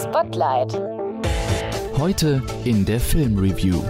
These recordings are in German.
Spotlight. Heute in der Filmreview.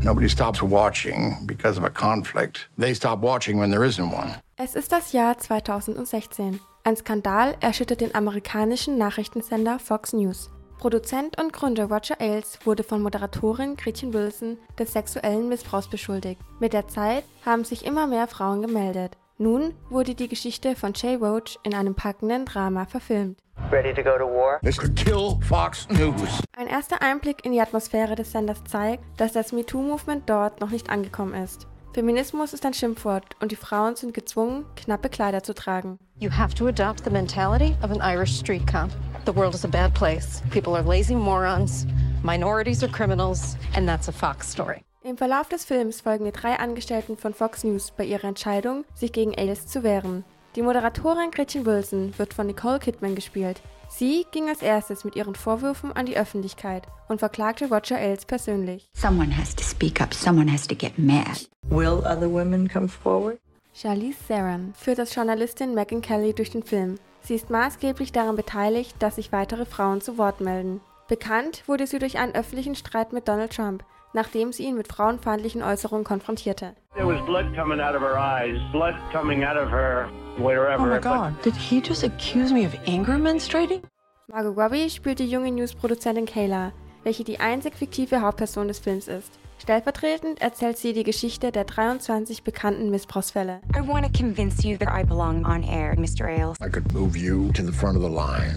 Nobody stops watching because of a conflict. They stop watching when there isn't one. Es ist das Jahr 2016. Ein Skandal erschüttert den amerikanischen Nachrichtensender Fox News. Produzent und Gründer Roger Ailes wurde von Moderatorin Gretchen Wilson des sexuellen Missbrauchs beschuldigt. Mit der Zeit haben sich immer mehr Frauen gemeldet. Nun wurde die Geschichte von Jay Roach in einem packenden Drama verfilmt. Ready to go to war? This could kill Fox News. Ein erster Einblick in die Atmosphäre des Senders zeigt, dass das MeToo-Movement dort noch nicht angekommen ist. Feminismus ist ein Schimpfwort und die Frauen sind gezwungen, knappe Kleider zu tragen. You have to adopt the mentality of an Irish street cop. The world is a bad place. People are lazy morons, minorities are criminals, and that's a Fox story. Im Verlauf des Films folgen die drei Angestellten von Fox News bei ihrer Entscheidung, sich gegen Ailes zu wehren. Die Moderatorin Gretchen Wilson wird von Nicole Kidman gespielt. Sie ging als erstes mit ihren Vorwürfen an die Öffentlichkeit und verklagte Roger Ailes persönlich. Someone has to speak up. Someone has to get mad. Will other women come forward? Charlize Theron führt als Journalistin Megan Kelly durch den Film. Sie ist maßgeblich daran beteiligt, dass sich weitere Frauen zu Wort melden. Bekannt wurde sie durch einen öffentlichen Streit mit Donald Trump, nachdem sie ihn mit frauenfeindlichen Äußerungen konfrontierte. There was blood coming out of her eyes, blood coming out of her wherever. Oh my god, did he just accuse me of anger menstruating? Margot Robbie spielt die junge News-Produzentin Kayla, welche die einzig fiktive Hauptperson des Films ist. Stellvertretend erzählt sie die Geschichte der 23 bekannten Missbrauchsfälle. I want to convince you that I belong on air, Mr. Ailes. I could move you to the front of the line,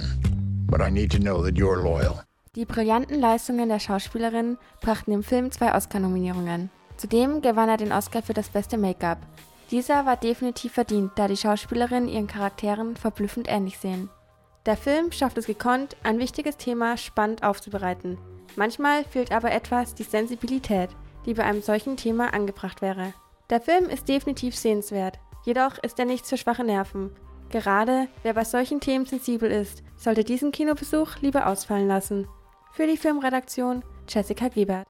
but I need to know that you're loyal. Die brillanten Leistungen der Schauspielerin brachten dem Film zwei Oscar-Nominierungen. Zudem gewann er den Oscar für das beste Make-up. Dieser war definitiv verdient, da die Schauspielerinnen ihren Charakteren verblüffend ähnlich sehen. Der Film schafft es gekonnt, ein wichtiges Thema spannend aufzubereiten. Manchmal fehlt aber etwas die Sensibilität, die bei einem solchen Thema angebracht wäre. Der Film ist definitiv sehenswert, jedoch ist er nichts für schwache Nerven. Gerade wer bei solchen Themen sensibel ist, sollte diesen Kinobesuch lieber ausfallen lassen. Für die Filmredaktion Jessica Gebert.